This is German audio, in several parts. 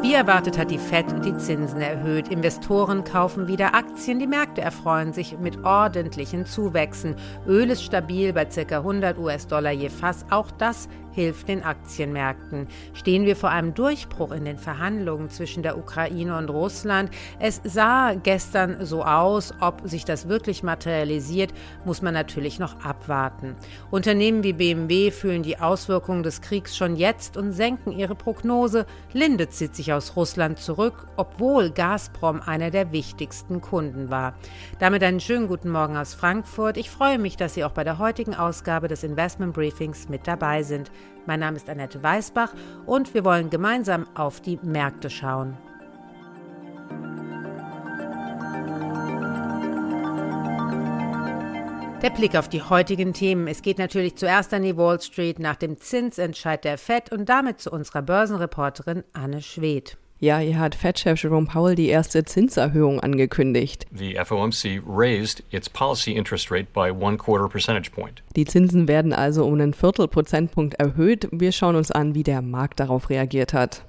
Wie erwartet hat die Fed die Zinsen erhöht. Investoren kaufen wieder Aktien. Die Märkte erfreuen sich mit ordentlichen Zuwächsen. Öl ist stabil bei ca. 100 US-Dollar je Fass. Auch das hilft den Aktienmärkten. Stehen wir vor einem Durchbruch in den Verhandlungen zwischen der Ukraine und Russland? Es sah gestern so aus. Ob sich das wirklich materialisiert, muss man natürlich noch abwarten. Unternehmen wie BMW fühlen die Auswirkungen des Kriegs schon jetzt und senken ihre Prognose. Linde zieht sich aus Russland zurück, obwohl Gazprom einer der wichtigsten Kunden war. Damit einen schönen guten Morgen aus Frankfurt. Ich freue mich, dass Sie auch bei der heutigen Ausgabe des Investment Briefings mit dabei sind. Mein Name ist Annette Weißbach und wir wollen gemeinsam auf die Märkte schauen. Der Blick auf die heutigen Themen. Es geht natürlich zuerst an die Wall Street nach dem Zinsentscheid der Fed und damit zu unserer Börsenreporterin Anne Schwedt. Ja, hier hat Fed-Chef Jerome Powell die erste Zinserhöhung angekündigt. The FOMC raised its policy interest rate by one quarter percentage point. Die Zinsen werden also um einen Viertelprozentpunkt erhöht. Wir schauen uns an, wie der Markt darauf reagiert hat.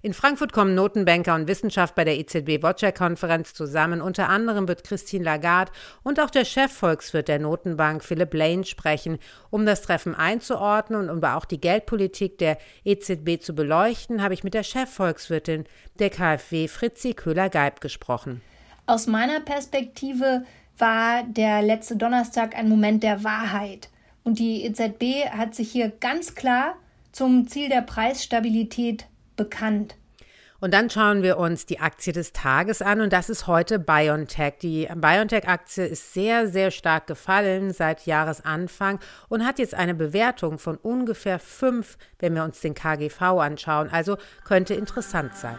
In Frankfurt kommen Notenbanker und Wissenschaft bei der EZB-Watcher-Konferenz zusammen. Unter anderem wird Christine Lagarde und auch der Chefvolkswirt der Notenbank, Philipp Lane, sprechen. Um das Treffen einzuordnen und um auch die Geldpolitik der EZB zu beleuchten, habe ich mit der Chefvolkswirtin der KfW, Fritzi Köhler-Geib, gesprochen. Aus meiner Perspektive war der letzte Donnerstag ein Moment der Wahrheit. Und die EZB hat sich hier ganz klar zum Ziel der Preisstabilität bekannt. Und dann schauen wir uns die Aktie des Tages an und das ist heute BioNTech. Die BioNTech-Aktie ist sehr, sehr stark gefallen seit Jahresanfang und hat jetzt eine Bewertung von ungefähr 5, wenn wir uns den KGV anschauen. Also könnte interessant sein.